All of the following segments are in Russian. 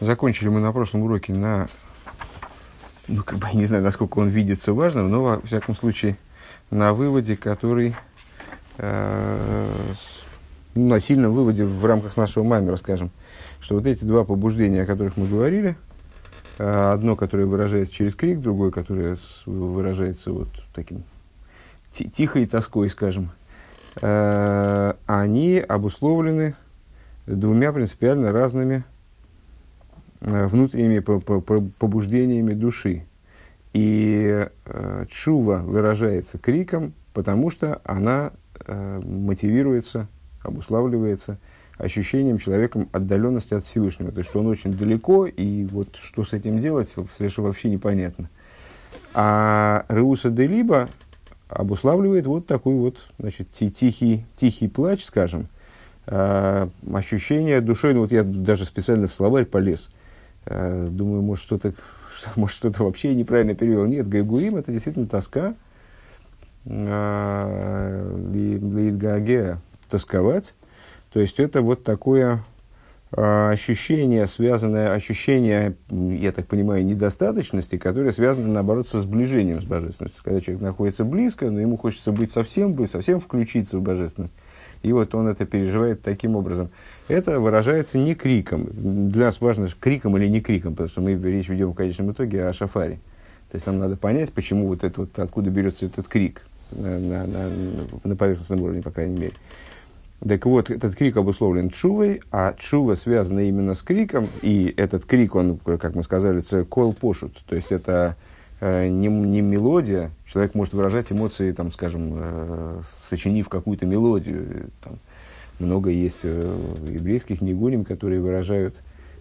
Закончили мы на прошлом уроке на, ну, как бы, я не знаю, насколько он видится важным, но, во всяком случае, на выводе, который, э, ну, на сильном выводе в рамках нашего мамера, скажем, что вот эти два побуждения, о которых мы говорили, э, одно, которое выражается через крик, другое, которое выражается вот таким тихой тоской, скажем, э, они обусловлены двумя принципиально разными внутренними побуждениями души. И э, чува выражается криком, потому что она э, мотивируется, обуславливается ощущением человеком отдаленности от Всевышнего. То есть, что он очень далеко, и вот что с этим делать, совершенно вообще непонятно. А Реуса де Либо обуславливает вот такой вот значит, тихий, тихий плач, скажем, э, ощущение душой, ну вот я даже специально в словарь полез – Э, думаю, может, что-то может, что-то вообще неправильно перевел. Нет, гайгуим – это действительно тоска, э, лидгагея – тосковать. То есть, это вот такое э, ощущение, связанное, ощущение, я так понимаю, недостаточности, которое связано, наоборот, со сближением с божественностью. Когда человек находится близко, но ему хочется быть совсем, совсем включиться в божественность. И вот он это переживает таким образом. Это выражается не криком. Для нас важно, криком или не криком, потому что мы речь ведем в конечном итоге о шафаре. То есть нам надо понять, почему вот это вот, откуда берется этот крик на, на, на, на поверхностном уровне, по крайней мере. Так вот, этот крик обусловлен чувой, а чува связана именно с криком, и этот крик, он, как мы сказали, кол пошут, то есть это э, не, не мелодия, человек может выражать эмоции, там, скажем, э, сочинив какую-то мелодию. Там, много есть э, еврейских нигуним, которые выражают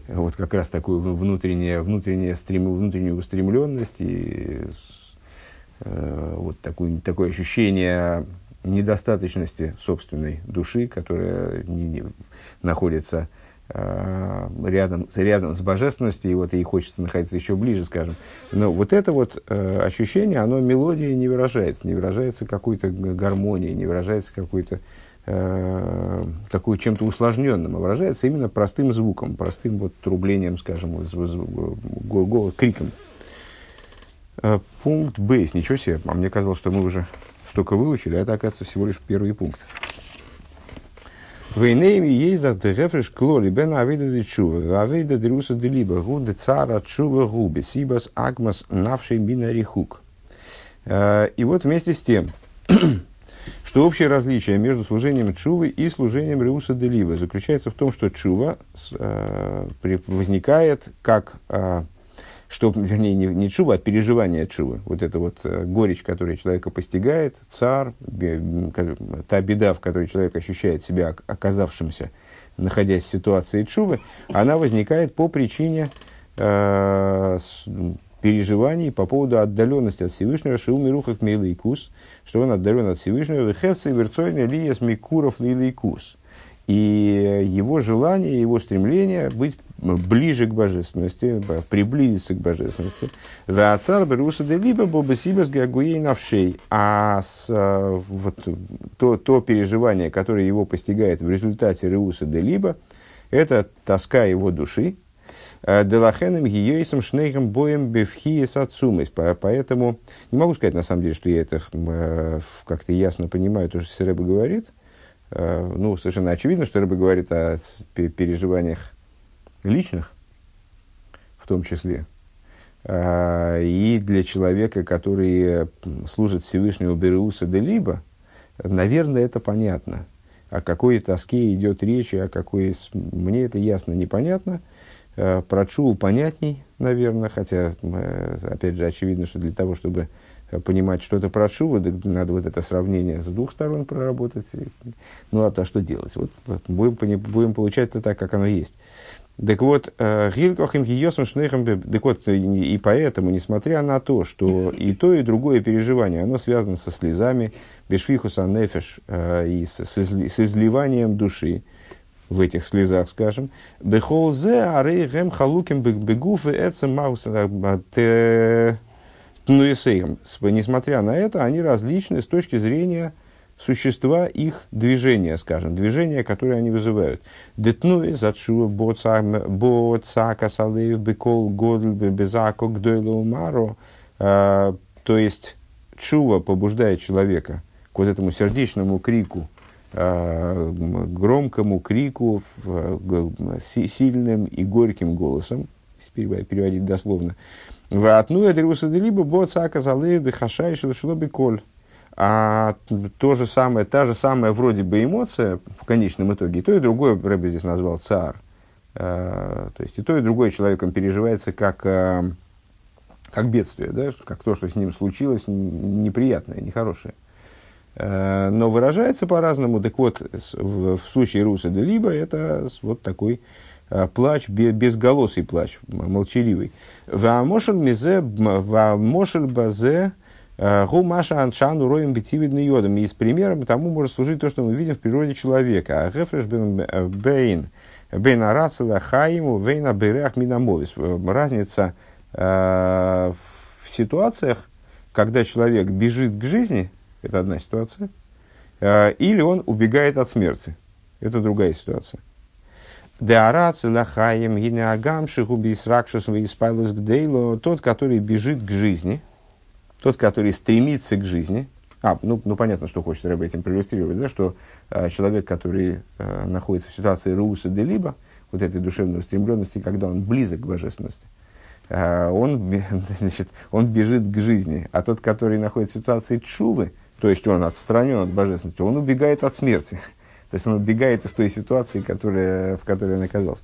э, вот как раз такую внутреннее, внутреннее стрем, внутреннюю устремленность и э, вот такую, такое ощущение недостаточности собственной души, которая не, не, находится Э, рядом, рядом с божественностью, и вот ей хочется находиться еще ближе, скажем. Но вот это вот э, ощущение, оно мелодией не выражается, не выражается какой-то гармонией, не выражается какой-то э, какой чем-то усложненным, а выражается именно простым звуком, простым вот трублением, скажем, голос, криком. Э, пункт Б, ничего себе, а мне казалось, что мы уже столько выучили, а это, оказывается, всего лишь первый пункт. Вейнейми есть за дерефреш клоли бен авида де чува, авида де руса де либо, гунде цара чува губи, сибас агмас навший бинарихук. И вот вместе с тем, что общее различие между служением чувы и служением Реуса Делива заключается в том, что чува э, возникает как э, что, вернее, не, не чува, а переживание чувы. Вот это вот э, горечь, которая человека постигает, цар, та беда, в которой человек ощущает себя оказавшимся, находясь в ситуации чувы, она возникает по причине э, переживаний по поводу отдаленности от Всевышнего, Шиум и Рухах Мейлайкус, что он отдален от Всевышнего, Вехевцы Верцойна Лиес Микуров Лилайкус. И его желание, его стремление быть ближе к божественности, приблизиться к божественности. Вацар беруса де либо бобесибас гагуей навшей. А с, э, вот, то, то переживание, которое его постигает в результате Реуса де либо, это тоска его души, э, Делахеном гиейсом шнейхом боем бевхиес отцумость. Поэтому не могу сказать на самом деле, что я это э, как-то ясно понимаю, то, что Сереба говорит. Ну, совершенно очевидно, что Рэба говорит о переживаниях личных, в том числе, а, и для человека, который служит Всевышнему Беруса де Либо, наверное, это понятно. О какой тоске идет речь, о какой... Мне это ясно, непонятно. А, про Чуву понятней, наверное, хотя, опять же, очевидно, что для того, чтобы понимать что-то про Чуву, надо вот это сравнение с двух сторон проработать. Ну, а то что делать? Вот, будем, будем получать это так, как оно есть. Так вот, э, Гилкохим Гиосом Шнейхам Так вот, и поэтому, несмотря на то, что и то, и другое переживание, оно связано со слезами, Бешфихуса Нефеш, э, и с, изливанием души, в этих слезах, скажем, Бехолзе арейгем халуким бегуф и эцем. Несмотря на это, они различны с точки зрения существа их движения, скажем, движения, которые они вызывают. Детнуи зачува боца касалеев бекол годл безако гдойлу маро. То есть, чува побуждает человека к вот этому сердечному крику, а, громкому крику, сильным и горьким голосом, переводить дословно, в одну это либо боцака залы бихашай шелоби коль. А то же самое, та же самая вроде бы эмоция в конечном итоге, и то и другое Рэбби здесь назвал цар. А, то есть и то и другое человеком переживается как, а, как бедствие, да? как то, что с ним случилось, неприятное, нехорошее. А, но выражается по-разному. Так вот, в, в случае Руса де Либо это вот такой плач, безголосый плач, молчаливый. Вамошель мизе, вамошель базе, Гу Маша Аншану роем битивидный йодом. И с примером тому может служить то, что мы видим в природе человека. А Гефреш бейн бейн арацела хаиму вейна берех минамовис. Разница э, в ситуациях, когда человек бежит к жизни, это одна ситуация, э, или он убегает от смерти. Это другая ситуация. Тот, который бежит к жизни – тот, который стремится к жизни, а, ну, ну понятно, что хочет Рэбе этим проиллюстрировать, да, что э, человек, который э, находится в ситуации Руса де Либо, вот этой душевной устремленности, когда он близок к божественности, э, он, значит, он бежит к жизни. А тот, который находится в ситуации Чувы, то есть он отстранен от божественности, он убегает от смерти. То есть он убегает из той ситуации, которая, в которой он оказался.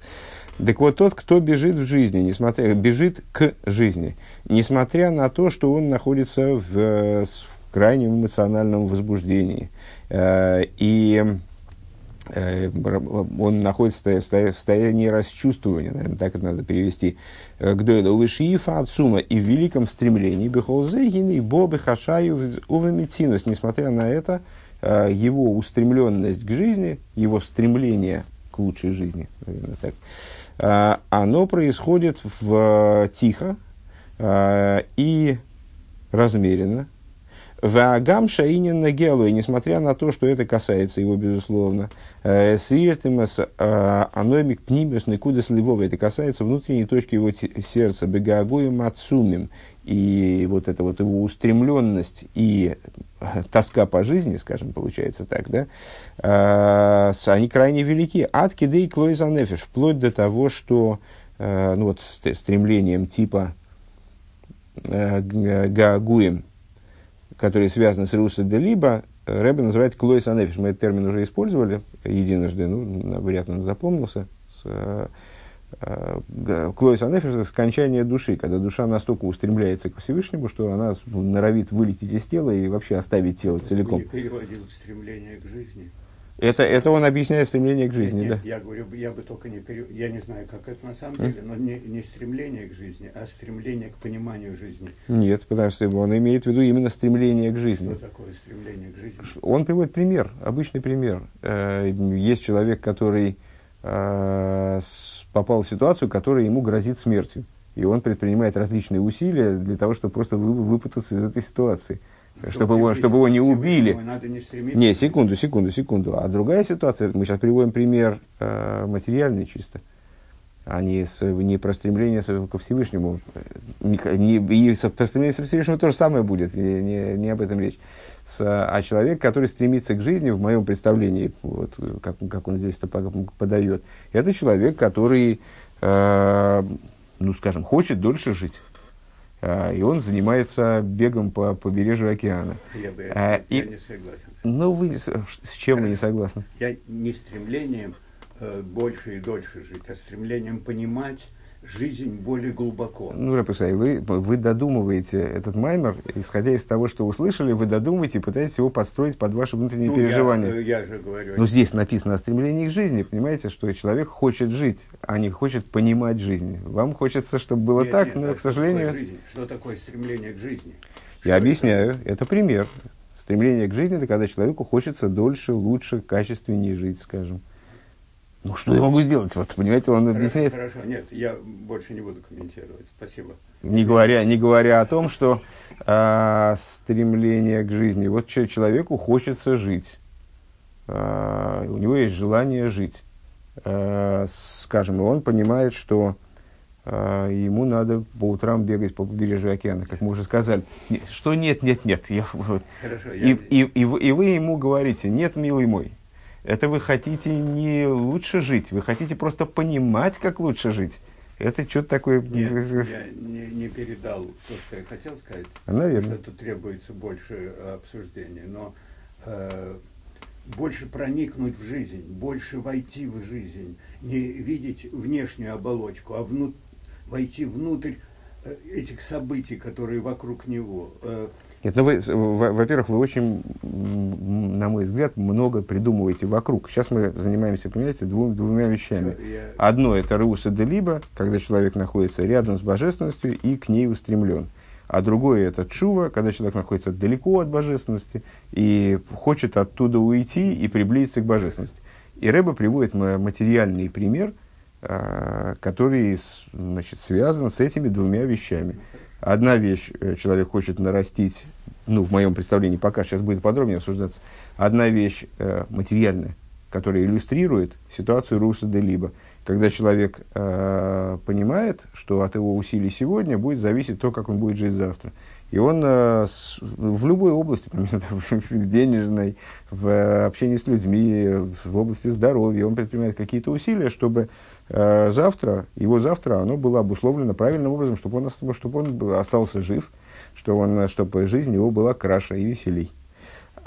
Так вот, тот, кто бежит в жизни, несмотря, бежит к жизни, несмотря на то, что он находится в, в крайнем эмоциональном возбуждении, э, и э, он находится в состоянии расчувствования, наверное, так это надо перевести, э, к дуэлу вышиифа отсума и в великом стремлении. Бехолзегины бобы хашаю увамитинус. Несмотря на это, э, его устремленность к жизни, его стремление к лучшей жизни, наверное, так, оно происходит в, тихо а, и размеренно. Вагам шаинин на гелу, и несмотря на то, что это касается его, безусловно, э, сриертемас а, аномик пнимиус никудас львова, это касается внутренней точки его сердца, бегагуем отсумим, и вот эта вот его устремленность и тоска по жизни, скажем, получается так, да, э, они крайне велики. От кидей клойза нефиш, вплоть до того, что э, ну вот стремлением типа э, гаагуем, который связан с руса де либо, Рэбе называет клойс анефиш. Мы этот термин уже использовали единожды, ну, ли он запомнился. С, э, Э, Клоис Анефиш – это скончание души, когда душа настолько устремляется к Всевышнему, что она норовит вылететь из тела и вообще оставить тело целиком. Не переводил стремление к жизни. Это, это он объясняет стремление к жизни, нет, да? Нет, я говорю, я бы только не перев... я не знаю, как это на самом деле, но не, не стремление к жизни, а стремление к пониманию жизни. Нет, потому что он имеет в виду именно стремление к жизни. Что такое стремление к жизни? Он приводит пример, обычный пример. Э, есть человек, который э, попал в ситуацию, которая ему грозит смертью. И он предпринимает различные усилия для того, чтобы просто вы, выпутаться из этой ситуации. Чтобы, чтобы его, чтобы его не убили. Надо не, не, секунду, секунду, секунду. А другая ситуация, мы сейчас приводим пример э, материальный чисто, а не, с, не про стремление ко Всевышнему. Не, не, и про стремление ко Всевышнему то же самое будет, не, не, не об этом речь. С, а человек, который стремится к жизни, в моем представлении, вот, как, как он здесь это подает, это человек, который, э, ну, скажем, хочет дольше жить. Э, и он занимается бегом по побережью океана. Я, бы, э, я и, не согласен. Ну, вы с, с чем вы не согласны? Я не стремлением э, больше и дольше жить, а стремлением понимать жизнь более глубоко. Ну, Раписай, вы, вы додумываете этот маймер, исходя из того, что услышали, вы додумываете и пытаетесь его подстроить под ваши внутренние ну, переживания. Я, я же говорю. Но здесь написано о стремлении к жизни, понимаете, что человек хочет жить, а не хочет понимать жизнь. Вам хочется, чтобы было нет, так, нет, но, а к сожалению... Такое жизнь? Что такое стремление к жизни? Я что объясняю, это? это пример. Стремление к жизни – это когда человеку хочется дольше, лучше, качественнее жить, скажем. Ну, что я могу сделать? Вот, понимаете, он объясняет. Хорошо, нет, я больше не буду комментировать. Спасибо. Не говоря, не говоря о том, что а, стремление к жизни. Вот че- человеку хочется жить. А, у него есть желание жить. А, скажем, и он понимает, что а, ему надо по утрам бегать по побережью океана, как мы уже сказали. Не- Что нет, нет, нет. Я, вот. Хорошо, и, я, и, и, вы- и вы ему говорите, нет, милый мой, это вы хотите не лучше жить, вы хотите просто понимать, как лучше жить. Это что-то такое... нет, я не, не передал то, что я хотел сказать. Наверное. Что тут требуется больше э, обсуждения. Но э, больше проникнуть в жизнь, больше войти в жизнь, не видеть внешнюю оболочку, а вну- войти внутрь э, этих событий, которые вокруг него. Э, Нет, ну вы, во-первых, вы очень, на мой взгляд, много придумываете вокруг. Сейчас мы занимаемся, понимаете, двум- двумя вещами. Одно это Руса де Либо, когда человек находится рядом с божественностью и к ней устремлен. А другое это Чува, когда человек находится далеко от божественности и хочет оттуда уйти и приблизиться к божественности. И Рэба приводит ма- материальный пример, а, который значит, связан с этими двумя вещами. Одна вещь, э, человек хочет нарастить, ну, в моем представлении, пока сейчас будет подробнее обсуждаться, одна вещь э, материальная, которая иллюстрирует ситуацию Руса де Либо. Когда человек э, понимает, что от его усилий сегодня будет зависеть то, как он будет жить завтра. И он э, с- в любой области, там, в денежной, в э, общении с людьми, в области здоровья, он предпринимает какие-то усилия, чтобы э, завтра, его завтра, оно было обусловлено правильным образом, чтобы он, чтобы он остался жив, что он, э, чтобы жизнь его была краше и веселей.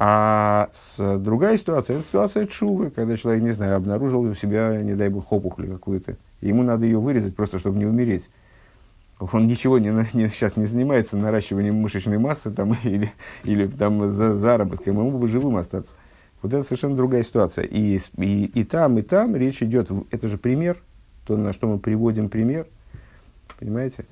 А с, другая ситуация, это ситуация чувы, когда человек, не знаю, обнаружил у себя, не дай бог, опухоль какую-то. Ему надо ее вырезать просто, чтобы не умереть. Он ничего не, не, сейчас не занимается наращиванием мышечной массы там, или, или там, за, заработком, ему бы живым остаться. Вот это совершенно другая ситуация. И, и, и там, и там речь идет, это же пример, то, на что мы приводим пример, понимаете?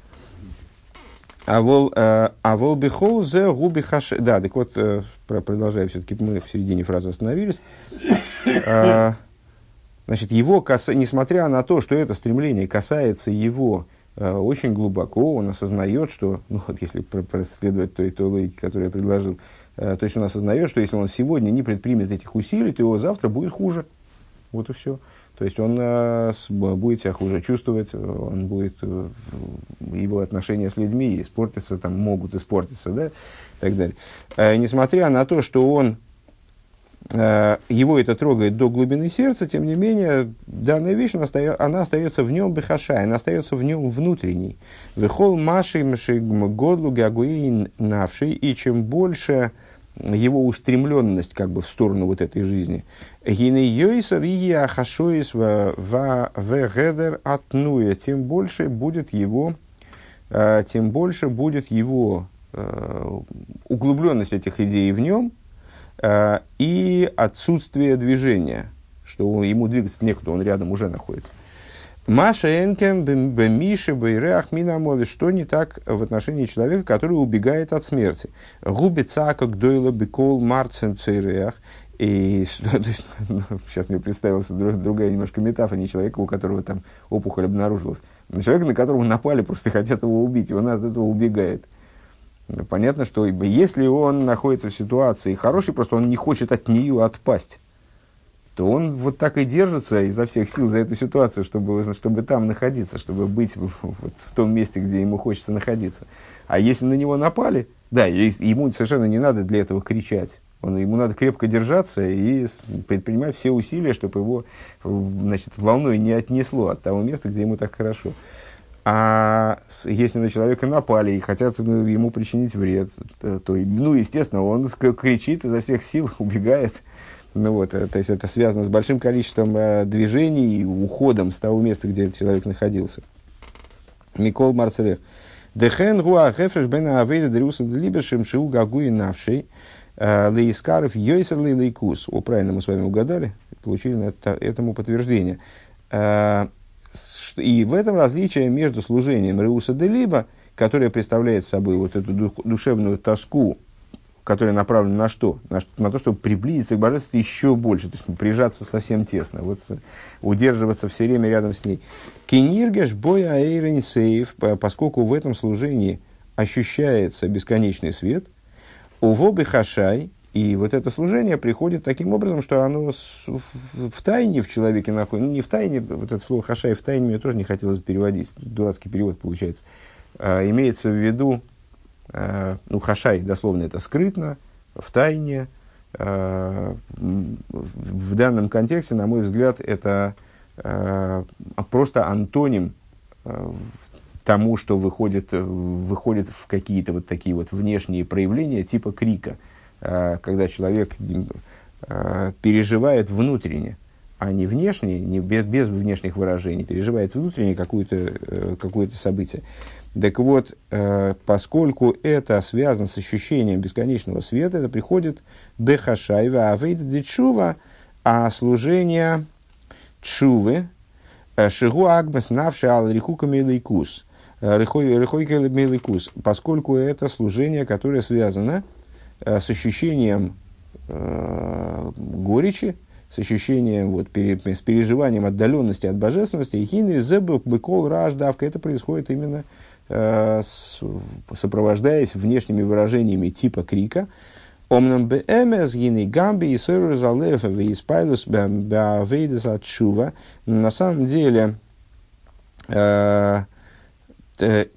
А вол, э, а бихол зе губи хаш... Да, так вот, э, продолжая все-таки, мы в середине фразы остановились. Э, Значит, его, каса- несмотря на то, что это стремление касается его э, очень глубоко, он осознает, что, ну вот если про- проследовать той, той логике, которую я предложил, э, то есть он осознает, что если он сегодня не предпримет этих усилий, то его завтра будет хуже. Вот и все. То есть он э, будет себя хуже чувствовать, э, он будет, э, его отношения с людьми испортятся, там, могут испортиться, да, и так далее. Э, несмотря на то, что он его это трогает до глубины сердца, тем не менее, данная вещь, она, остается, она остается в нем бехашай, она остается в нем внутренней. Вехол маши годлу гагуин навший, и чем больше его устремленность как бы в сторону вот этой жизни. Гины йойсер и ахашоис вегедер атнуя, тем больше будет его, э, тем больше будет его э, углубленность этих идей в нем, э, и отсутствие движения, что он- ему двигаться некуда, он рядом уже находится. Маша Энкен Бемиши Бейреах Минамови, что не так в отношении человека, который убегает от смерти. Губи цака гдойла бекол марцем цейреах. И ну, сейчас мне представилась друг- другая немножко метафора, не человека, у которого там опухоль обнаружилась, но человека, на которого напали, просто хотят его убить, и он от этого убегает. Ну, Понятно, что если он находится в ситуации хорошей, просто он не хочет от нее отпасть, то он вот так и держится изо всех сил за эту ситуацию, чтобы, чтобы там находиться, чтобы быть вот в том месте, где ему хочется находиться. А если на него напали, да, ему совершенно не надо для этого кричать. Он, ему надо крепко держаться и предпринимать все усилия, чтобы его значит, волной не отнесло от того места, где ему так хорошо. А если на человека напали и хотят ну, ему причинить вред, то, то, ну, естественно, он кричит изо всех сил, убегает. Ну, вот, э, то есть это связано с большим количеством э, движений и уходом с того места, где человек находился. Микол Марцелех. Дехен руа хефреш бена авейда дриуса делибершем шиу гагуи навшей э, лейскаров йойсер лейкус. О, правильно мы с вами угадали, получили это, этому подтверждение. Э, И в этом различие между служением Реуса де Либо, которое представляет собой вот эту душевную тоску которая направлена на что? На, на то, чтобы приблизиться к божественности еще больше, то есть прижаться совсем тесно, вот, удерживаться все время рядом с ней. Кениргеш боя сейф, поскольку в этом служении ощущается бесконечный свет, у вобы хашай, и вот это служение приходит таким образом, что оно в, в тайне в человеке находится. Ну, не в тайне, вот это слово хашай в тайне мне тоже не хотелось переводить. Дурацкий перевод получается. А, имеется в виду, а, ну, хашай, дословно, это скрытно, в тайне. А, в данном контексте, на мой взгляд, это а, просто антоним а, тому, что выходит, выходит в какие-то вот такие вот внешние проявления типа крика – Э, когда человек э, переживает внутренне, а не внешне, не без, внешних выражений, переживает внутренне какое-то э, какое событие. Так вот, поскольку это связано с ощущением бесконечного света, это приходит бехашайва авейда дечува, а служение чувы, шигу агмас навши ал рихука мейликус, рихойка мейликус, поскольку это служение, которое связано Э, с ощущением э, горечи, с ощущением, вот, пере, с переживанием отдаленности от божественности, хины быкол рождавка, это происходит именно э, с, сопровождаясь внешними выражениями типа крика. Омнам бэмэс гины гамби и сойру залефа и спайлус бэавейдес от На самом деле, Э,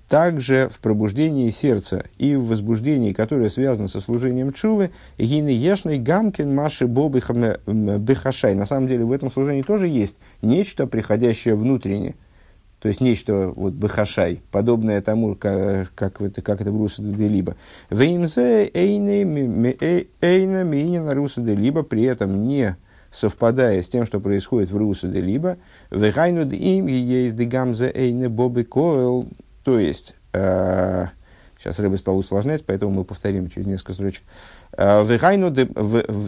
также в пробуждении сердца и в возбуждении, которое связано со служением чувы, гины гамкин маши бобы бехашай. На самом деле в этом служении тоже есть нечто, приходящее внутренне. То есть нечто вот бехашай, подобное тому, как, как, это, как это в Руса де Либо. Веймзе эйна э, миинина Руса де Либо, при этом не совпадая с тем, что происходит в Руса де Либо. Вегайну им есть дегамзе эйне бобы коэл то есть, э, сейчас рыба стал усложнять, поэтому мы повторим через несколько строчек. Э,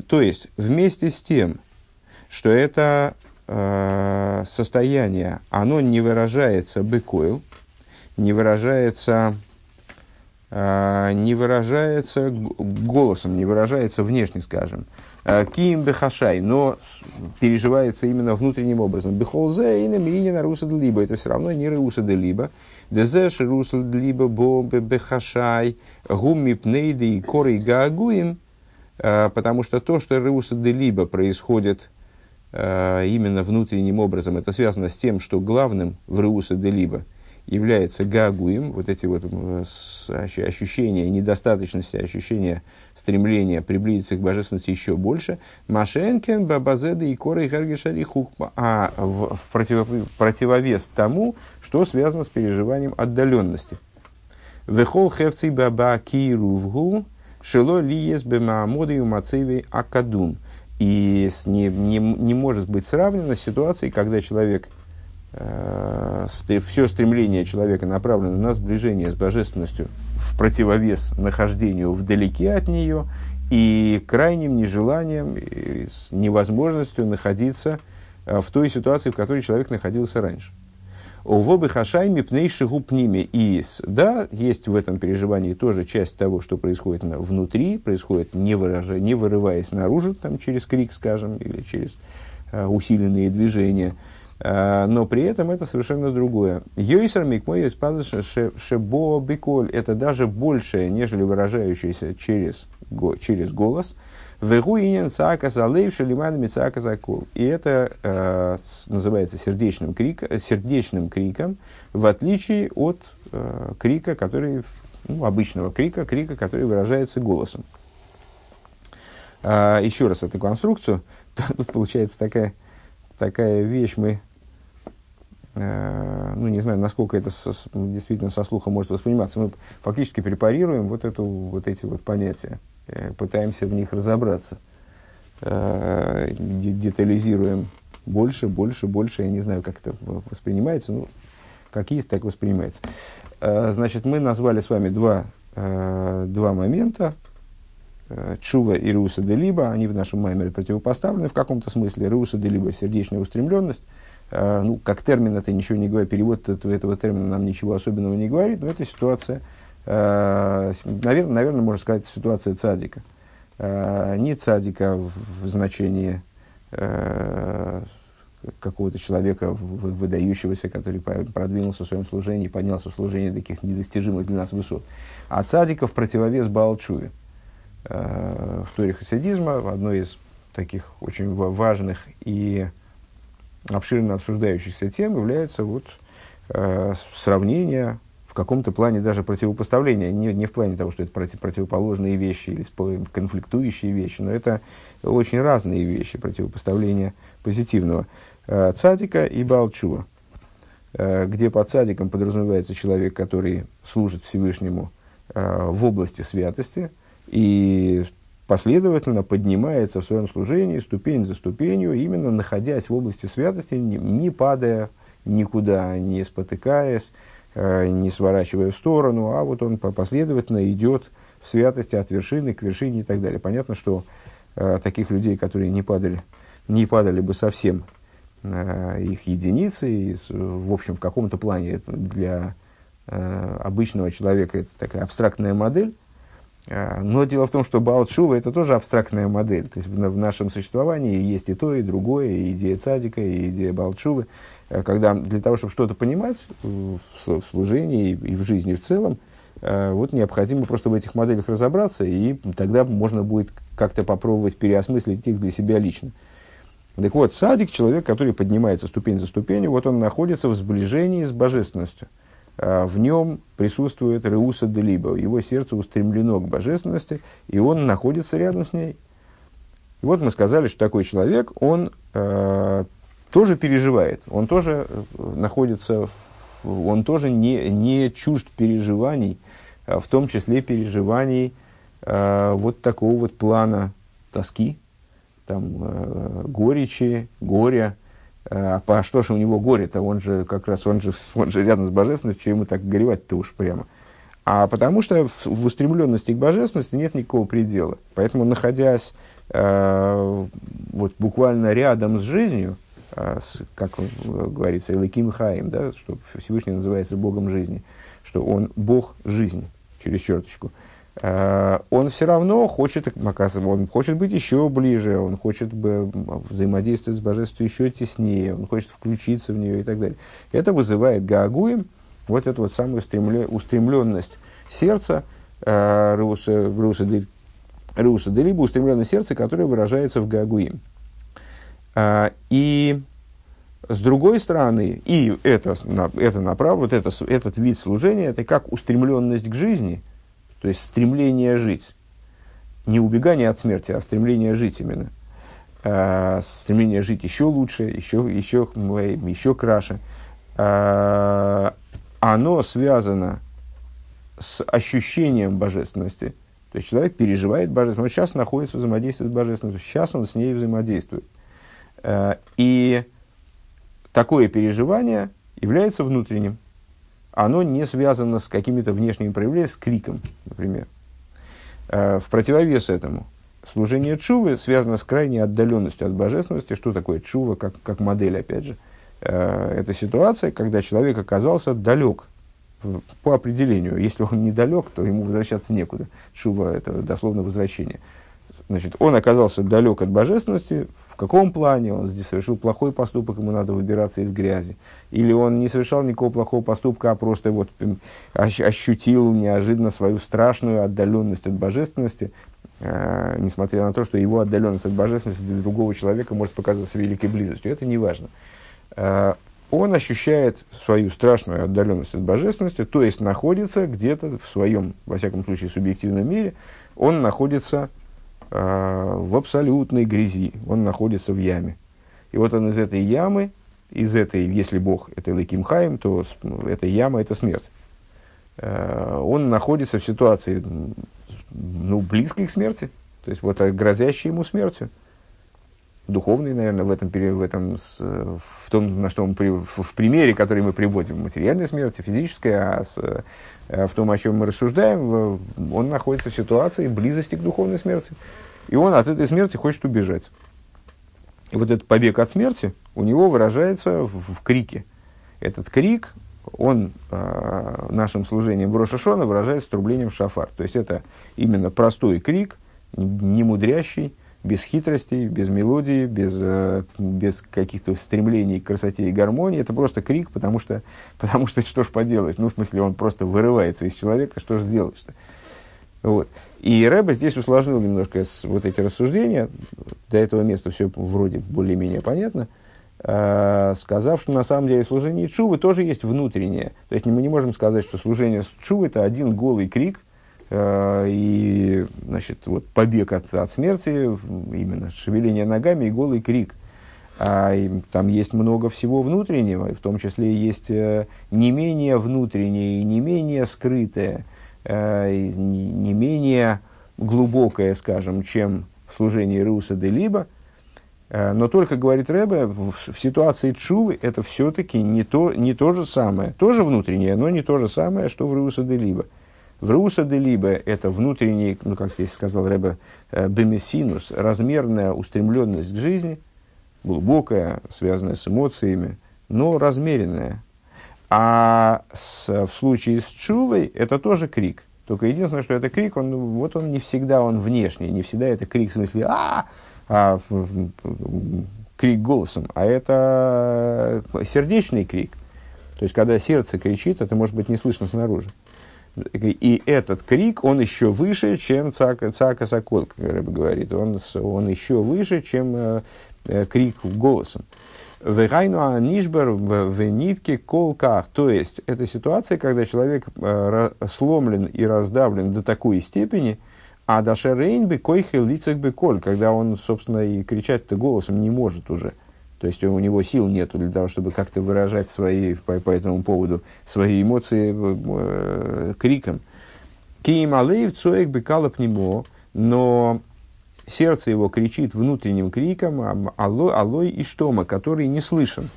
то есть, вместе с тем, что это э, состояние, оно не выражается быкойл, не выражается э, не выражается голосом, не выражается внешне, скажем. Э, Ким бехашай, но переживается именно внутренним образом. Бехолзе и на руса либо. Это все равно не руса либо. Дезеш русл либо бомбе бехашай, гумми пнейды и коры гаагуем, э, потому что то, что руса де либо происходит э, именно внутренним образом, это связано с тем, что главным в руса де либо – является гагуем, вот эти вот ощущения недостаточности, ощущения стремления приблизиться к божественности еще больше, Машенкен, Бабазеда и Кора и Хергешари а в, в против, противовес тому, что связано с переживанием отдаленности. Вехол хевци баба кирувгу, шело лиес бемаамоды и акадум. И не, не, не может быть сравнено с ситуацией, когда человек – все стремление человека направлено на сближение с божественностью в противовес нахождению вдалеке от нее и крайним нежеланием, и с невозможностью находиться э, в той ситуации, в которой человек находился раньше. Увобы хашайми пнейши гупними. И да, есть в этом переживании тоже часть того, что происходит внутри, происходит не, выражая, не вырываясь наружу, там, через крик, скажем, или через uh, усиленные движения – Э, но при этом это совершенно другое. Йойсер микмой шебо биколь – это даже большее, нежели выражающееся через, через голос. Вегуинен цака залейв шалиман мицака закол. И это э, называется сердечным, крик, сердечным криком, в отличие от э, крика, который, ну, обычного крика, крика, который выражается голосом. Э, еще раз эту конструкцию. Тут получается такая, такая вещь, мы Э, ну, не знаю, насколько это со, действительно со слуха может восприниматься, мы фактически препарируем вот, эту, вот эти вот понятия, э, пытаемся в них разобраться, э, детализируем больше, больше, больше, я не знаю, как это воспринимается, ну, как есть, так воспринимается. Значит, мы назвали с вами два, два момента, Чува и Руса де Либо, они в нашем маймере противопоставлены в каком-то смысле. Руса де Либо – сердечная устремленность, Э, ну, как термин это ничего не говорит, перевод этого, термина нам ничего особенного не говорит, но это ситуация, Наверное, наверное, можно сказать, ситуация цадика. Не цадика в значении какого-то человека выдающегося, который продвинулся в своем служении, поднялся в служении таких недостижимых для нас высот. А цадика в противовес Баалчуе. В Торе хасидизма, одной из таких очень важных и обширно обсуждающихся тем является вот, э, сравнение, в каком-то плане даже противопоставление, не, не в плане того, что это против, противоположные вещи или конфликтующие вещи, но это очень разные вещи, противопоставление позитивного. Э, цадика и Балчува, э, где под цадиком подразумевается человек, который служит Всевышнему э, в области святости и последовательно поднимается в своем служении ступень за ступенью, именно находясь в области святости, не, не падая никуда, не спотыкаясь, э, не сворачивая в сторону, а вот он последовательно идет в святости от вершины к вершине и так далее. Понятно, что э, таких людей, которые не падали, не падали бы совсем, э, их единицы, и, в общем, в каком-то плане для э, обычного человека это такая абстрактная модель, но дело в том, что Балчува это тоже абстрактная модель. То есть в, нашем существовании есть и то, и другое, и идея цадика, и идея Балчувы. А, когда для того, чтобы что-то понимать в, служении и в жизни в целом, а, вот необходимо просто в этих моделях разобраться, и тогда можно будет как-то попробовать переосмыслить их для себя лично. Так вот, садик, человек, который поднимается ступень за ступенью, вот он находится в сближении с божественностью – а, в нем присутствует Реуса Делиба, его сердце устремлено к божественности, и он находится рядом с ней. И вот мы сказали, что такой человек, он э, тоже переживает, он тоже э, находится, в, он тоже не, не чужд переживаний, а в том числе переживаний э, вот такого вот плана тоски, там, э, горечи, горя, а по что же у него горе-то? Он же как раз, он же, он же рядом с божественностью, чему так горевать-то уж прямо. А потому что в, устремленности к божественности нет никакого предела. Поэтому, находясь э, вот буквально рядом с жизнью, э, с, как говорится, Элаким Хаим, да, что Всевышний называется Богом жизни, что он Бог жизни, через черточку, Э, он все равно хочет, он хочет быть еще ближе, он хочет взаимодействовать с божеством еще теснее, он хочет включиться в нее и так далее. Это вызывает гаагуем, вот эту вот самую устремленность сердца, э, Руса Делиба, устремленность сердца, которая выражается в гаагуим. Э, и с другой стороны, и это, это направо, вот это, этот вид служения, это как устремленность к жизни – то есть стремление жить. Не убегание от смерти, а стремление жить именно. А, стремление жить еще лучше, еще, еще, еще краше. А, оно связано с ощущением божественности. То есть человек переживает божественность. Он сейчас находится в взаимодействии с божественностью. Сейчас он с ней взаимодействует. А, и такое переживание является внутренним оно не связано с какими-то внешними проявлениями, с криком, например. Э, в противовес этому, служение чувы связано с крайней отдаленностью от божественности. Что такое чува, как, как модель, опять же? Э, это ситуация, когда человек оказался далек по определению. Если он недалек, то ему возвращаться некуда. Чува – это дословно возвращение. Значит, он оказался далек от божественности, в каком плане он здесь совершил плохой поступок, ему надо выбираться из грязи. Или он не совершал никакого плохого поступка, а просто вот ощутил неожиданно свою страшную отдаленность от божественности, э, несмотря на то, что его отдаленность от божественности для другого человека может показаться великой близостью. Это не важно. Э, он ощущает свою страшную отдаленность от божественности, то есть находится где-то в своем, во всяком случае, субъективном мире, он находится в абсолютной грязи, он находится в яме. И вот он из этой ямы, из этой, если Бог это Лейким Хаим, то эта яма это смерть. Э, он находится в ситуации ну, близкой к смерти, то есть вот грозящей ему смертью. Духовный, наверное, в этом, в, этом в том, на что мы, в, примере, который мы приводим, материальной смерти, физической, а с, э, в том, о чем мы рассуждаем, он находится в ситуации близости к духовной смерти. И он от этой смерти хочет убежать. И вот этот побег от смерти у него выражается в, в крике. Этот крик он э, нашим служением в Рошашона выражается трублением в шафар. То есть это именно простой крик, не мудрящий, без хитростей, без мелодии, без, э, без каких-то стремлений к красоте и гармонии. Это просто крик, потому что, потому что что ж поделать? Ну, в смысле, он просто вырывается из человека, что ж сделаешь-то? Вот. И Рэба здесь усложнил немножко вот эти рассуждения. До этого места все вроде более-менее понятно. Э, сказав, что на самом деле служение Чувы тоже есть внутреннее. То есть мы не можем сказать, что служение Чувы это один голый крик – и значит, вот побег от, от смерти, именно шевеление ногами и голый крик. А и, там есть много всего внутреннего, в том числе есть э, не менее внутреннее и не менее скрытое, э, и не, не менее глубокое, скажем, чем в служении Руса де Либо. Но только, говорит Рэбе, в, в ситуации Чувы это все-таки не то, не то же самое. Тоже внутреннее, но не то же самое, что в Руса де Либо. В руса де либо это внутренний, ну, как здесь сказал Рэбе, э, бемесинус, размерная устремленность к жизни, глубокая, связанная с эмоциями, но размеренная. А с, в случае с чувой это тоже крик. Только единственное, что это крик, он, вот он не всегда он внешний, не всегда это крик в смысле а, а крик голосом, а это сердечный крик. То есть, когда сердце кричит, это может быть не слышно снаружи. И этот крик, он еще выше, чем цака, цака сокол, как Рэбе говорит. Он, он еще выше, чем э, э, крик голосом. Вегайну анишбер в нитке колках. То есть, это ситуация, когда человек э, сломлен и раздавлен до такой степени, а дашер рейнбе койхел лицах бы коль, когда он, собственно, и кричать-то голосом не может уже. То есть у него сил нет для того, чтобы как-то выражать свои, по, по этому поводу свои эмоции э, криком. Киим алейв цоек бекалап нему, но сердце его кричит внутренним криком алой, алой и штома, который не слышен.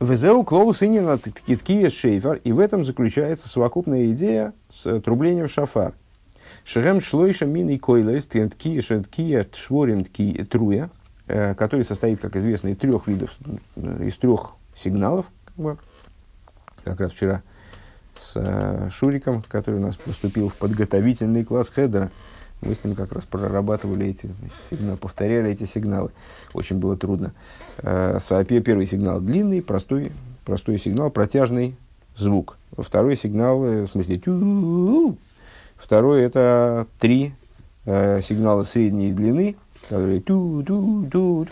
Везеу клоус инина ткиткия шейфер, и в этом заключается совокупная идея с трублением в шафар. Шерем шлойша мин и койлес ткия швенткия шворим труя, который состоит, как известно, из трех видов, э, из трех сигналов. Как, раз вчера с э, Шуриком, который у нас поступил в подготовительный класс хедера, мы с ним как раз прорабатывали эти сигналы, повторяли эти сигналы. Очень было трудно. Э, первый сигнал длинный, простой, простой сигнал, протяжный звук. Второй сигнал, э, в смысле, Второй это три э, сигнала средней длины, который ту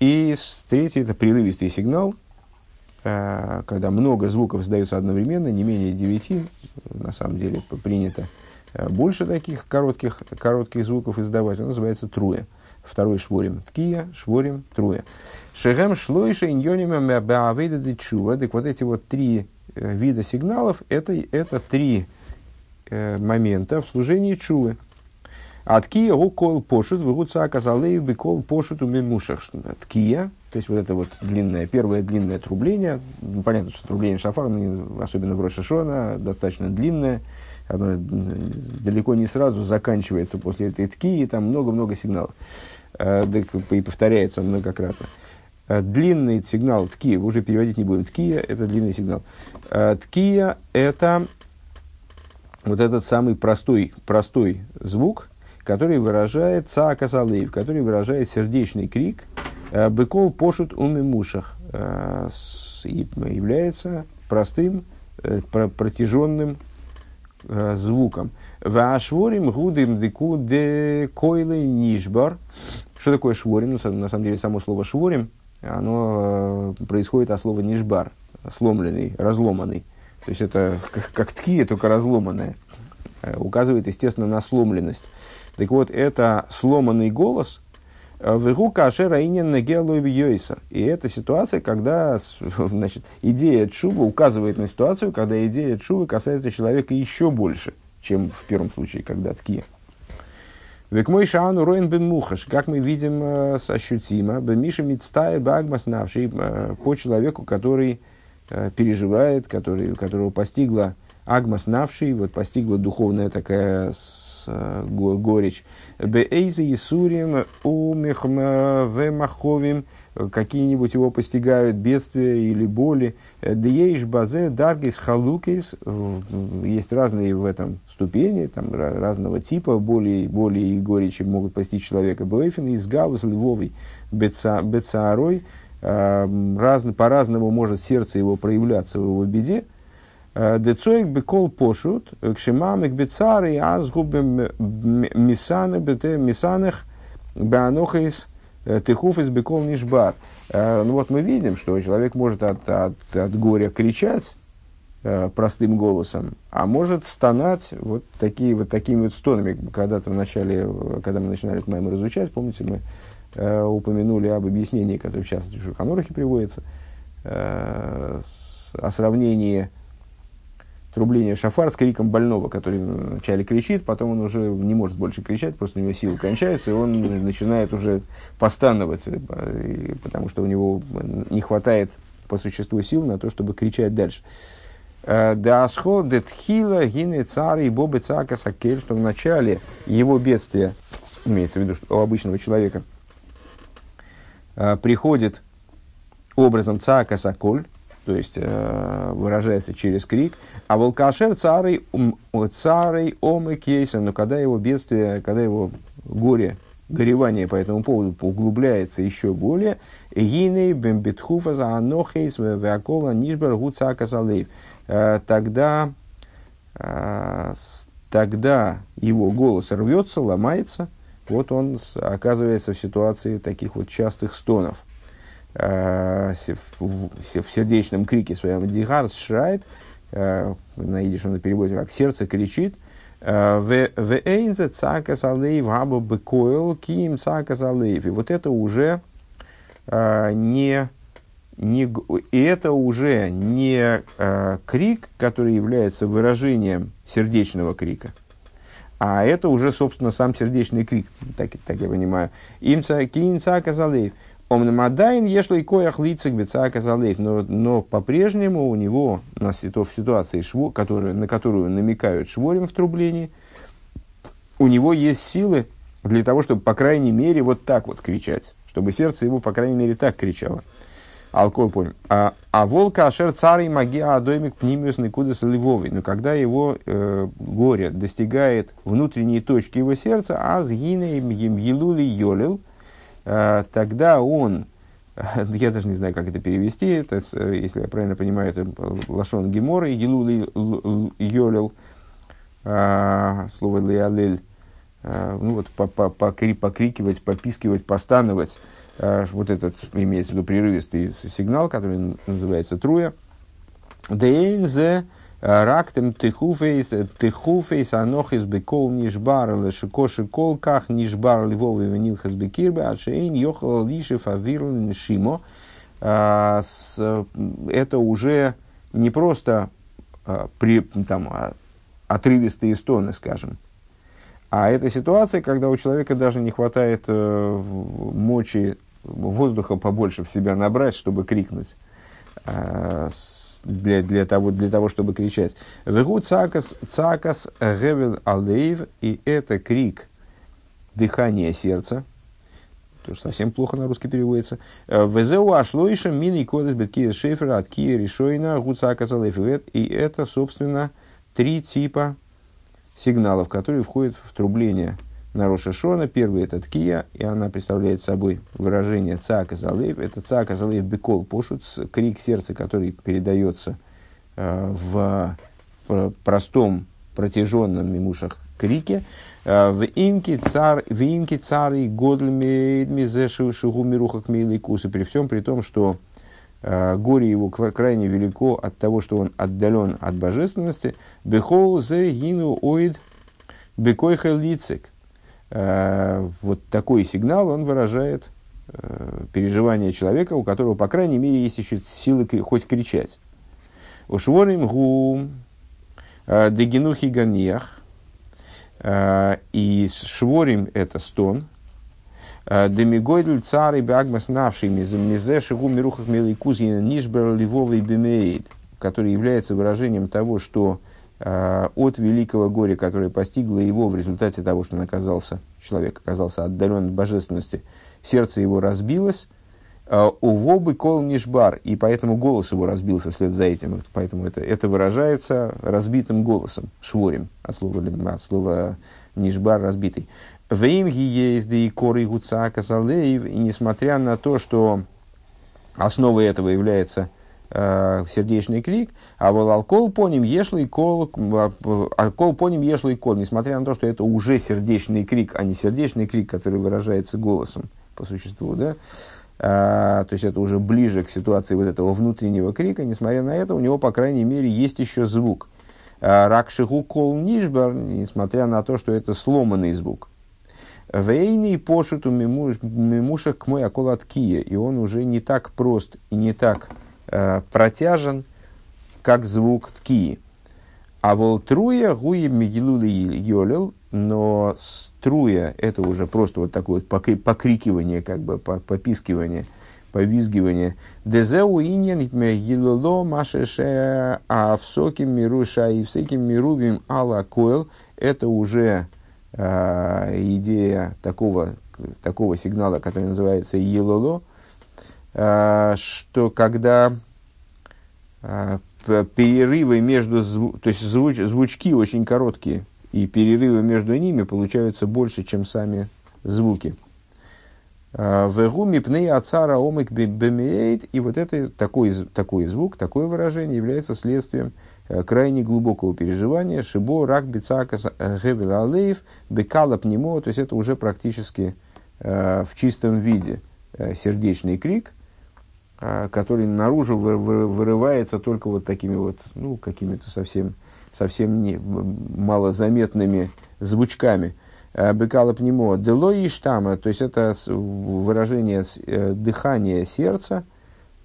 И третий это прерывистый сигнал, э, когда много звуков издается одновременно, не менее девяти, на самом деле принято э, больше таких коротких, коротких звуков издавать, он называется труя. Второй шворим ткия, шворим труя. Шехем шлойша иньонима баавейда чува. Так вот эти вот три э, вида сигналов, это, это три момента в служении чувы. Откия кол пошут, выгуца оказалею бекол пошут у мемушах. Ткия, то есть вот это вот длинное, первое длинное трубление. Ну, понятно, что трубление шафара, особенно в Рошашона, достаточно длинное. Оно далеко не сразу заканчивается после этой ткии, там много-много сигналов. Э, и повторяется многократно. Э, длинный сигнал ткия, уже переводить не будем. Ткия – это длинный сигнал. Э, ткия – это вот этот самый простой, простой звук – который выражает цаакасалейв, который выражает сердечный крик э, «быкол пошут умимушах» э, и является простым, э, протяженным звуком. Вашворим гудим деку де койлы нишбар. Что такое шворим? Ну, на самом деле, само слово шворим, оно происходит от слова нишбар, сломленный, разломанный. То есть это как, как ткия, только разломанная. Указывает, естественно, на сломленность. Так вот, это сломанный голос э, в игру кашера инин йойсер. И это ситуация, когда значит, идея чува указывает на ситуацию, когда идея чува касается человека еще больше, чем в первом случае, когда ткия. Век мой шаану роин бен мухаш, как мы видим э, ощутимо, бен миша мицтай багмас навший, э, по человеку, который э, переживает, который, которого постигла агмас навший, вот постигла духовная такая горечь. Бейзе Исурим у Вемаховим какие-нибудь его постигают бедствия или боли. Дееш базе даргис халукис, есть разные в этом ступени, там, разного типа боли, боли и горечи могут постичь человека. Бейфин из галус львовый бецаарой, раз, по-разному может сердце его проявляться в его беде. Децоик бекол пошут, кшимамик бецары, азгубем мисанах беанохис тыхуфис бекол нишбар. Ну вот мы видим, что человек может от, от, от горя кричать э, простым голосом, а может стонать вот, такие, вот такими вот стонами. Когда-то в начале, когда мы начинали это Маймер изучать, помните, мы э, упомянули об объяснении, которое в частности в Шуханорахе приводится, э, о сравнении трубления шафар с криком больного, который вначале кричит, потом он уже не может больше кричать, просто у него силы кончаются, и он начинает уже постановать, э, потому что у него не хватает по существу сил на то, чтобы кричать дальше. Э, Дасхо детхила гине цари бобы цака сакель, что в начале его бедствия, имеется в виду, что у обычного человека, э, приходит образом цака саколь, то есть э, выражается через крик. А волкашер царей, царей омы кейса, но когда его бедствие, когда его горе, горевание по этому поводу углубляется еще более, гиней бембитхуфа за анохейс веакола нишбер гуцака залейв, э, тогда, э, тогда его голос рвется, ломается, вот он оказывается в ситуации таких вот частых стонов – Э, в сердечном крике своем «Дихар шрайт», э, на идиш он переводит как «сердце кричит», э, в эйнзе цака салейв габу бекойл ким цака салейв. И вот это уже не, не, и это уже не крик, который является выражением сердечного крика, а это уже, собственно, сам сердечный крик, так, так я понимаю. Им ким цака салейв. Омнамадайн ешло и коях лицек бецака залейф, но, но по-прежнему у него на в ситуации, шво, который, на которую намекают шворим в трублении, у него есть силы для того, чтобы, по крайней мере, вот так вот кричать, чтобы сердце его, по крайней мере, так кричало. Алкоголь понял. А, а волка ашер царей магия адоймик пнимиус никудас ливовый. Но когда его э, горе достигает внутренней точки его сердца, а с гинеем елули йолил – тогда он, я даже не знаю, как это перевести, это, если я правильно понимаю, это лашон гемора, елул йолел, а, слово леалель, а, ну вот покрикивать, попискивать, постановать, вот этот имеется в виду прерывистый сигнал, который называется труя. Дейнзе Рактем тыхуфейс, тыхуфейс анохис бекол нишбар, лешикоши кол ках нишбар ливовый венилхас бекирбе, ачейн йохал лишев авирл нишимо. Это уже не просто при, там, отрывистые стоны, скажем, а это ситуация, когда у человека даже не хватает э, мочи, воздуха побольше в себя набрать, чтобы крикнуть для, для, того, для того, чтобы кричать. Вегу цакас, цакас гевел алейв, и это крик дыхания сердца, то что совсем плохо на русский переводится. Везеу ашлоиша мини кодес беткия шефера от кия решойна гуцакас алейв. И это, собственно, три типа сигналов, которые входят в трубление на Рошашона. Первый это ткия, и она представляет собой выражение цака залейв. Это цака залейв бекол пошут, крик сердца, который передается э, в простом протяженном мимушах крике. Э, в имке цар, в имке цар и годльми мизешу шугу мируха кмейлый кусы. При всем при том, что э, горе его крайне велико от того, что он отдален от божественности. Бехол зе гину оид бекойхел лицек вот такой сигнал, он выражает э, переживание человека, у которого, по крайней мере, есть еще силы хоть кричать. Ушворим гу э, дегенухи ганиях. И шворим это стон. Демигойдль царь бягмас навший мизе шигу мирухах меликузина нишбер ливовый бемеид, который является выражением того, что Э, от великого горя, которое постигло его в результате того, что он оказался, человек оказался отдален от божественности, сердце его разбилось, Увобы кол нишбар, и поэтому голос его разбился вслед за этим. Поэтому это, это выражается разбитым голосом, шворим, от слова, от слова нишбар разбитый. Веймги да и коры залеев, и несмотря на то, что основой этого является э, сердечный крик, а вот алкол по ним ешлый кол, алкол по ним ешлый кол, несмотря на то, что это уже сердечный крик, а не сердечный крик, который выражается голосом по существу, да, а, то есть это уже ближе к ситуации вот этого внутреннего крика, несмотря на это, у него, по крайней мере, есть еще звук. А, Ракшиху кол нишбар, несмотря на то, что это сломанный звук. Вейный пошиту мимушек к мой окол от кия, и он уже не так прост и не так э, протяжен, как звук ткии. А волтруя гуи мигилули йолел, но струя это уже просто вот такое вот покрикивание, как бы попискивание, повизгивание. Дезеу иньян гилоло машеше а в соке мируша и в всяким мирубим ала койл, это уже э, идея такого, такого сигнала, который называется елоло, э, что когда э, перерывы между, то есть звуч, звучки очень короткие, и перерывы между ними получаются больше, чем сами звуки. А, Вегуми пней ацара омик бемеет, и вот это такой, такой звук, такое выражение является следствием э, крайне глубокого переживания. Шибо, рак, бицака, гевел алеев, бекала пнемо, то есть это уже практически э, в чистом виде э, сердечный крик, который наружу вырывается только вот такими вот, ну, какими-то совсем совсем не, малозаметными звучками. Э, Бекала пнемо дело и штама, то есть это выражение э, дыхания сердца,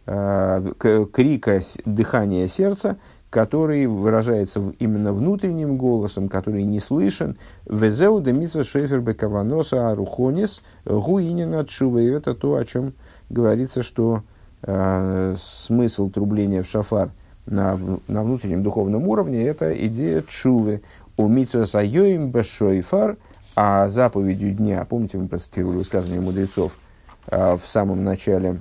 э, крика дыхания сердца, который выражается именно внутренним голосом, который не слышен. Везеу де митсва шефер бекаваноса арухонис гуинина чува. И это то, о чем говорится, что э, смысл трубления в шафар – на, на внутреннем духовном уровне, это идея чувы. У митсваса йоим бешойфар, а заповедью дня, помните, мы процитировали высказывание мудрецов а, в самом начале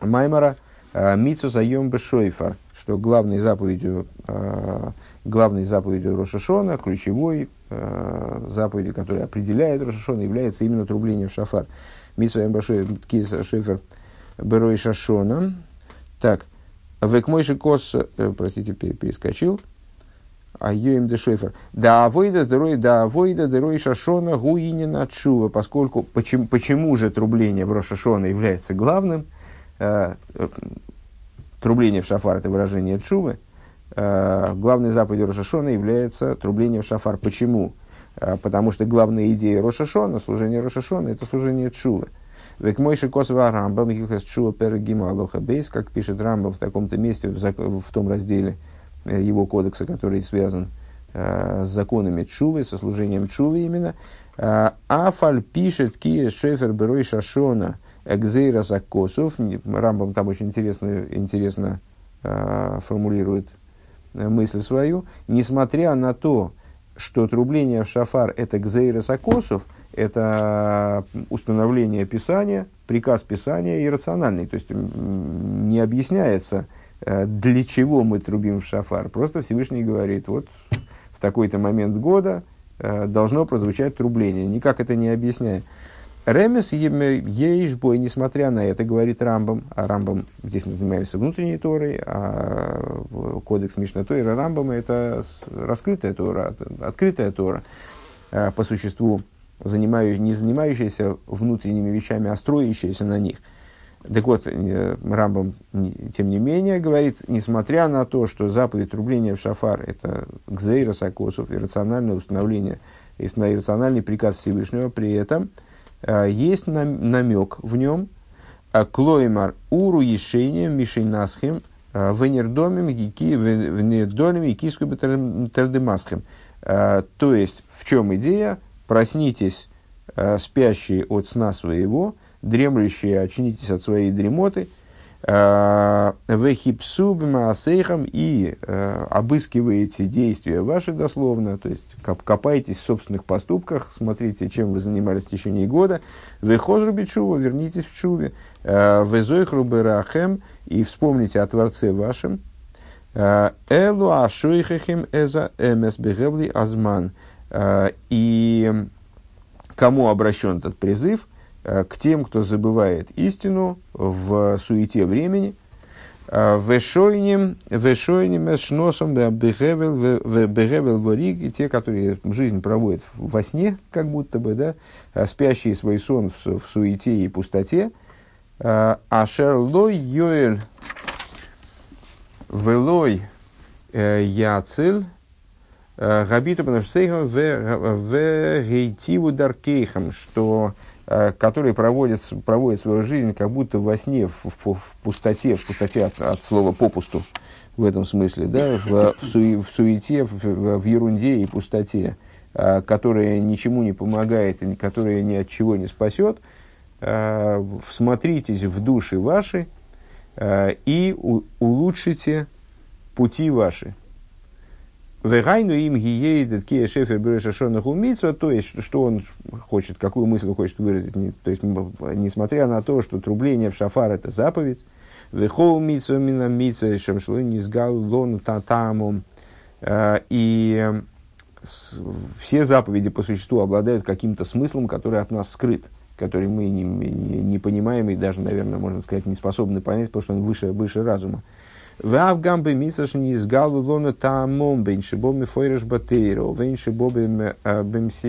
Маймара, а, митсваса йоим бешойфар, что главной заповедью, а, главной заповедью Рошашона, ключевой а, заповедью, которая определяет Рошашона, является именно трубление в шафар. Митсваса йоим бешойфар, берой шашона. Так, Век мойши кос, э, простите, перескочил. А Йоим де Шойфер. Да авойда здоровье, да авойда дерой шашона гуинина чува. Поскольку, почему, почему же трубление в Рошашона является главным? Э, трубление в шафар – это выражение чувы. Э, главной заповедью Рошашона является трубление в шафар. Почему? Потому что главная идея Рошашона, служение Рошашона – это служение чувы. Век мойши косва Рамбам, Гилхас Чуа Перегима Алоха Бейс, как пишет Рамбам в таком-то месте, в, зак- в том разделе э, его кодекса, который связан э, с законами Чувы, со служением Чувы именно. Э, Афаль пишет Кия Шефер Берой Шашона Экзейра Закосов. Рамбам там очень интересно, интересно э, формулирует э, мысль свою. Несмотря на то, что трубление в шафар это Гзейра Закосов – это установление Писания, приказ Писания иррациональный. То есть не объясняется, э, для чего мы трубим в шафар. Просто Всевышний говорит, вот в такой-то момент года э, должно прозвучать трубление. Никак это не объясняет. Ремес ейшбой, несмотря на это, говорит Рамбам, а Рамбам, здесь мы занимаемся внутренней Торой, а кодекс Мишна Тойра Рамбама это раскрытая Тора, открытая Тора э, по существу занимаю, не занимающаяся внутренними вещами, а строящаяся на них. Так вот, э, Рамбам, тем не менее, говорит, несмотря на то, что заповедь рубления в шафар – это гзейра сакосов, иррациональное установление, иррациональный приказ Всевышнего, при этом э, есть намек в нем, э, клоймар уру ешением мишейнасхем венердомим гики венердолем и киску. То есть, в чем идея? Проснитесь, э, спящие от сна своего, дремлющие, очнитесь от своей дремоты, Вехипсу бимаасейхам и э, обыскиваете действия ваши дословно, то есть копаетесь в собственных поступках, смотрите, чем вы занимались в течение года. Вехозру бичува, вернитесь в чуве. Везойхру берахем и вспомните о Творце вашем. Элу ашуихахим эза эмес бегевли азман. И кому обращен этот призыв? Э, к тем, кто забывает истину в суете времени. Э, вешойним, вешойним эшносом бегевел вориг, те, которые жизнь проводят во сне, как будто бы, да, э, спящие свой сон в, в суете и пустоте. Ашерлой йоэль велой яцель габиту бенефсейхам в гейтиву даркейхам, что Э, который проводит, проводит свою жизнь как будто во сне, в, в, в пустоте, в пустоте от, от слова попусту в этом смысле, да, в, в, суе, в суете, в, в ерунде и пустоте, э, которая ничему не помогает и которая ни от чего не спасет, э, всмотритесь в души ваши и улучшите пути ваши. Вегайну им гиеидет кия шефер берешашонах умитсва, то есть, что, что он хочет, какую мысль он хочет выразить. То есть, несмотря на то, что трубление в шафар это заповедь, вехол митсва мина митсва, шамшлы низгал лон татамум, э, и все заповеди по существу обладают каким-то смыслом, который от нас скрыт, который мы не, не, не понимаем и даже, наверное, можно сказать, не способны понять, потому что он выше, выше разума. Вавгам бы мисаш не изгалу лона таамом, бенши боби фойреш батейро, венши боби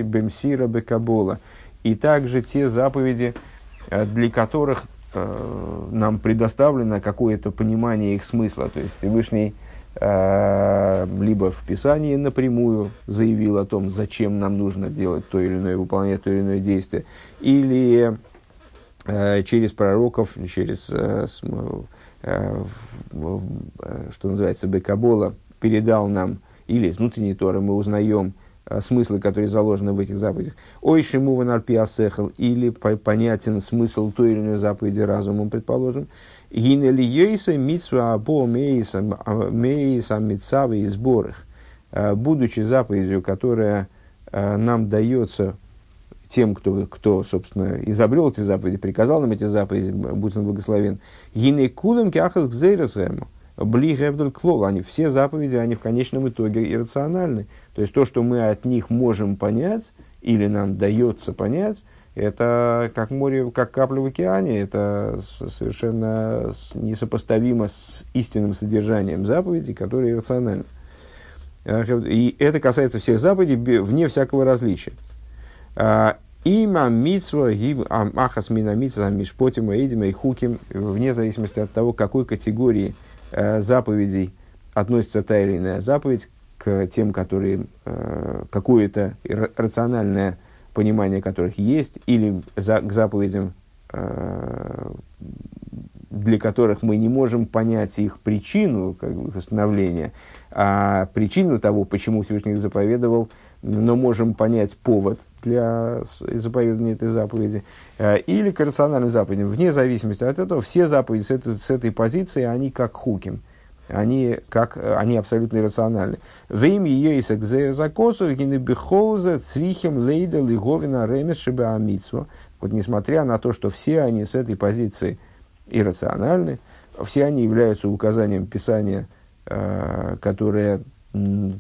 бемсира бекабола. И также те заповеди, э, для которых э, нам предоставлено какое-то понимание их смысла. То есть Всевышний э, либо в Писании напрямую заявил о том, зачем нам нужно делать то или иное, выполнять то или иное действие, или через пророков, через что называется, Бекабола, передал нам, или из внутренней Торы мы узнаем э, смыслы, которые заложены в этих заповедях. Ой, шиму ванарпиасехал, или понятен смысл той или иной заповеди разумом, предположим. Гинели ейса митсва або мейса митсавы и сборах. Э, будучи заповедью, которая нам дается тем, кто, кто, собственно, изобрел эти заповеди, приказал нам эти заповеди, будь он благословен. Гинекулем кяхас гзейрасэм, бли гевдаль клол. Они все заповеди, они в конечном итоге иррациональны. То есть то, что мы от них можем понять, или нам дается понять, это как море, как капля в океане, это совершенно несопоставимо с истинным содержанием заповедей, которые иррациональны. И это касается всех заповедей вне всякого различия. А, има митсва гив ахас мина митсва мишпотима эдима и хуким, вне зависимости от того, к какой категории э, заповедей относится та или иная заповедь, к тем, которые э, какое-то рациональное понимание которых есть, или к заповедям, э, для которых мы не можем понять их причину, как бы, их установления, а причину того, почему Всевышний заповедовал, но можем понять повод для заповедания этой заповеди, э, или к рациональным. Вне зависимости от этого, все заповеди с этой, с этой позиции, они как хуким. Они, как, они абсолютно иррациональны. В имя ее и закосу, гинебихолза, црихем, лейда, лиговина, ремес, шибаамитсва. Вот несмотря на то, что все они с этой позиции иррациональны, все они являются указанием Писания, э, которое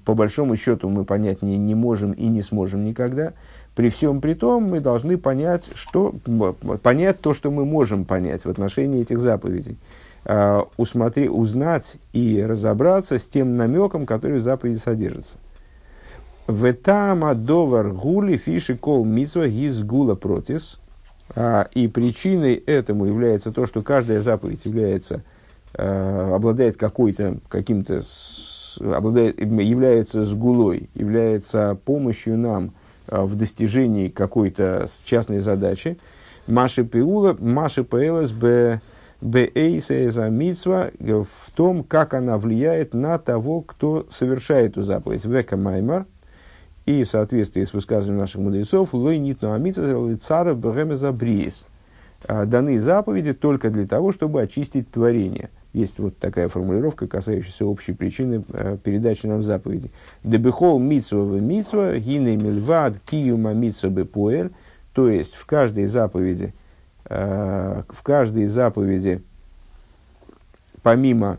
по большому счету мы понять не, не можем и не сможем никогда. При всем при том мы должны понять, что, понять то, что мы можем понять в отношении этих заповедей. Uh, усмотри, узнать и разобраться с тем намеком, который в заповеди содержится. Ветама довар гули фиши кол митсва гиз гула протис. Uh, и причиной этому является то, что каждая заповедь является, uh, обладает какой-то, каким-то обладает, является сгулой, является помощью нам а, в достижении какой-то частной задачи. Маши Пиула, Маши Пэлас Б. за митсва в том, как она влияет на того, кто совершает эту заповедь. Века Маймар. И в соответствии с высказыванием наших мудрецов, лой нитну амитса цара бремеза бриес. э, даны заповеди только для того, чтобы очистить творение. Есть вот такая формулировка, касающаяся общей причины э, передачи нам заповеди. Дебехол митсва в митсва, гине мильвад киюма митсва бепуэль. То есть в каждой заповеди, э, в каждой заповеди, помимо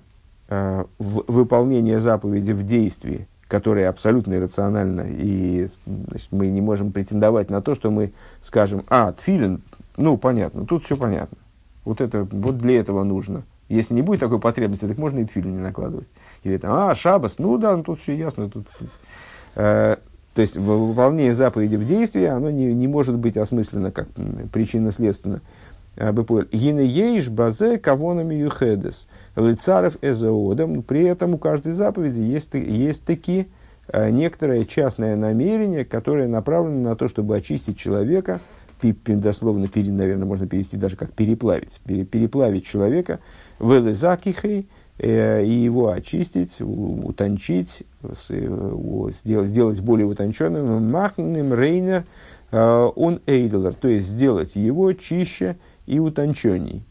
э, выполнения заповеди в действии, которое абсолютно иррационально, и значит, мы не можем претендовать на то, что мы скажем, а, тфилин, ну, понятно, тут все понятно. Вот, это, вот для этого нужно. Если не будет такой потребности, так можно и тфилин не накладывать. Или там, а, шабас, ну да, ну, тут все ясно. Тут, э, то есть выполнение заповеди в действии, оно не, не может быть осмысленно как причинно-следственно. Гине ейш базе кавонами юхедес. Лицарев эзоодом. При этом у каждой заповеди есть, есть такие э, некоторое частное намерение, которое направлено на то, чтобы очистить человека, дословно, наверное, можно перевести даже как переплавить, переплавить человека, в элизакихей, э, и его очистить, утончить, сделать, сделать более утонченным, махным рейнер, э, он эйдлер, то есть сделать его чище и утонченней.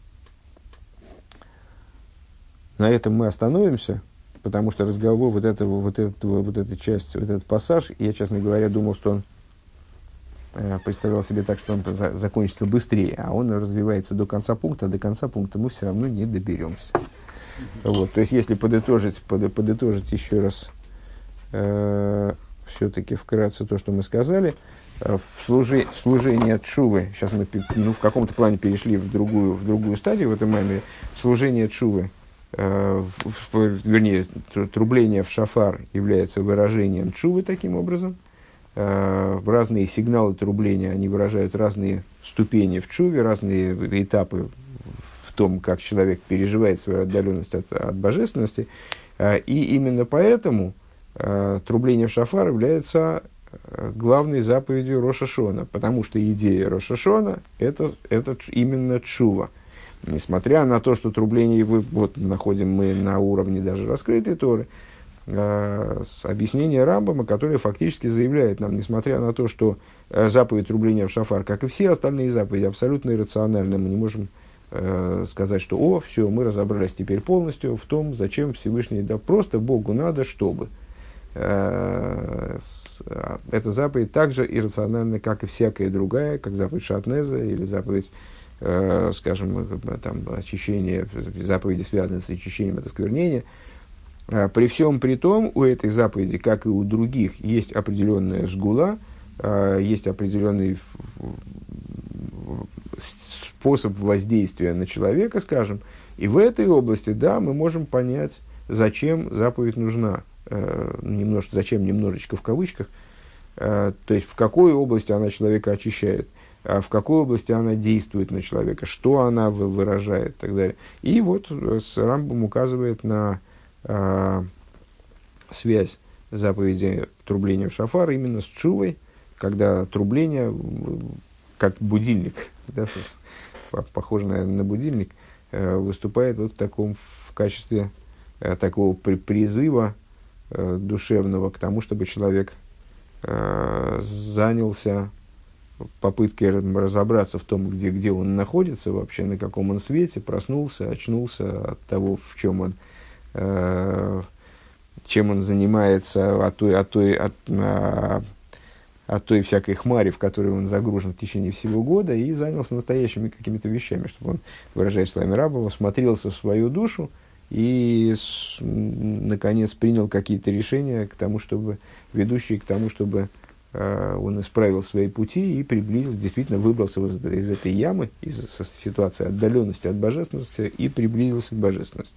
На этом мы остановимся, потому что разговор вот этого, вот этого, вот эта часть, вот этот пассаж, я, честно говоря, думал, что он э, представлял себе так, что он за, закончится быстрее, а он развивается до конца пункта, а до конца пункта мы все равно не доберемся. Вот, то есть, если подытожить, под, подытожить еще раз э, все-таки вкратце то, что мы сказали, э, в служи, служение Чувы, сейчас мы ну, в каком-то плане перешли в другую, в другую стадию в этом маме, служение Чувы, э, в, в, вернее, трубление в шафар является выражением Чувы таким образом. Э, разные сигналы трубления, они выражают разные ступени в Чуве, разные этапы в том, как человек переживает свою отдаленность от, от божественности. Э, и именно поэтому э, трубление в шафар является главной заповедью Рошашона, потому что идея Рошашона это, это именно чува. Несмотря на то, что трубление, вот находим мы на уровне даже раскрытой Торы, э, с объяснения Рамбама, которое фактически заявляет нам, несмотря на то, что э, заповедь трубления в шафар, как и все остальные заповеди, абсолютно иррациональны, мы не можем Э, сказать, что о, все, мы разобрались теперь полностью в том, зачем Всевышний, да просто Богу надо, чтобы. Э, а, эта заповедь также иррациональна, как и всякая другая, как заповедь Шатнеза или заповедь, э, скажем, там, очищения, заповеди, связанные с очищением от осквернения. При всем при том, у этой заповеди, как и у других, есть определенная сгула, есть определенный способ воздействия на человека, скажем, и в этой области, да, мы можем понять, зачем заповедь нужна. Э, немножко, зачем немножечко в кавычках. То есть, в какой области она человека очищает, а в какой области она действует на человека, что она выражает и так далее. И вот э, Рамбом указывает на э, связь заповеди трубления в шафар именно с чувой, когда трубление как будильник, да, похоже, наверное, на будильник, э, выступает вот в таком, в качестве э, такого призыва э, душевного к тому, чтобы человек занялся попыткой разобраться в том, где, где он находится вообще, на каком он свете, проснулся, очнулся от того, в чем он, чем он занимается, от той, от той, от, от той всякой хмари, в которой он загружен в течение всего года, и занялся настоящими какими-то вещами, чтобы он, выражаясь словами Рабова, смотрелся в свою душу и, с, наконец, принял какие-то решения к тому, чтобы, ведущие к тому, чтобы э, он исправил свои пути и приблизился, действительно выбрался из, из этой ямы, из ситуации отдаленности от божественности и приблизился к божественности.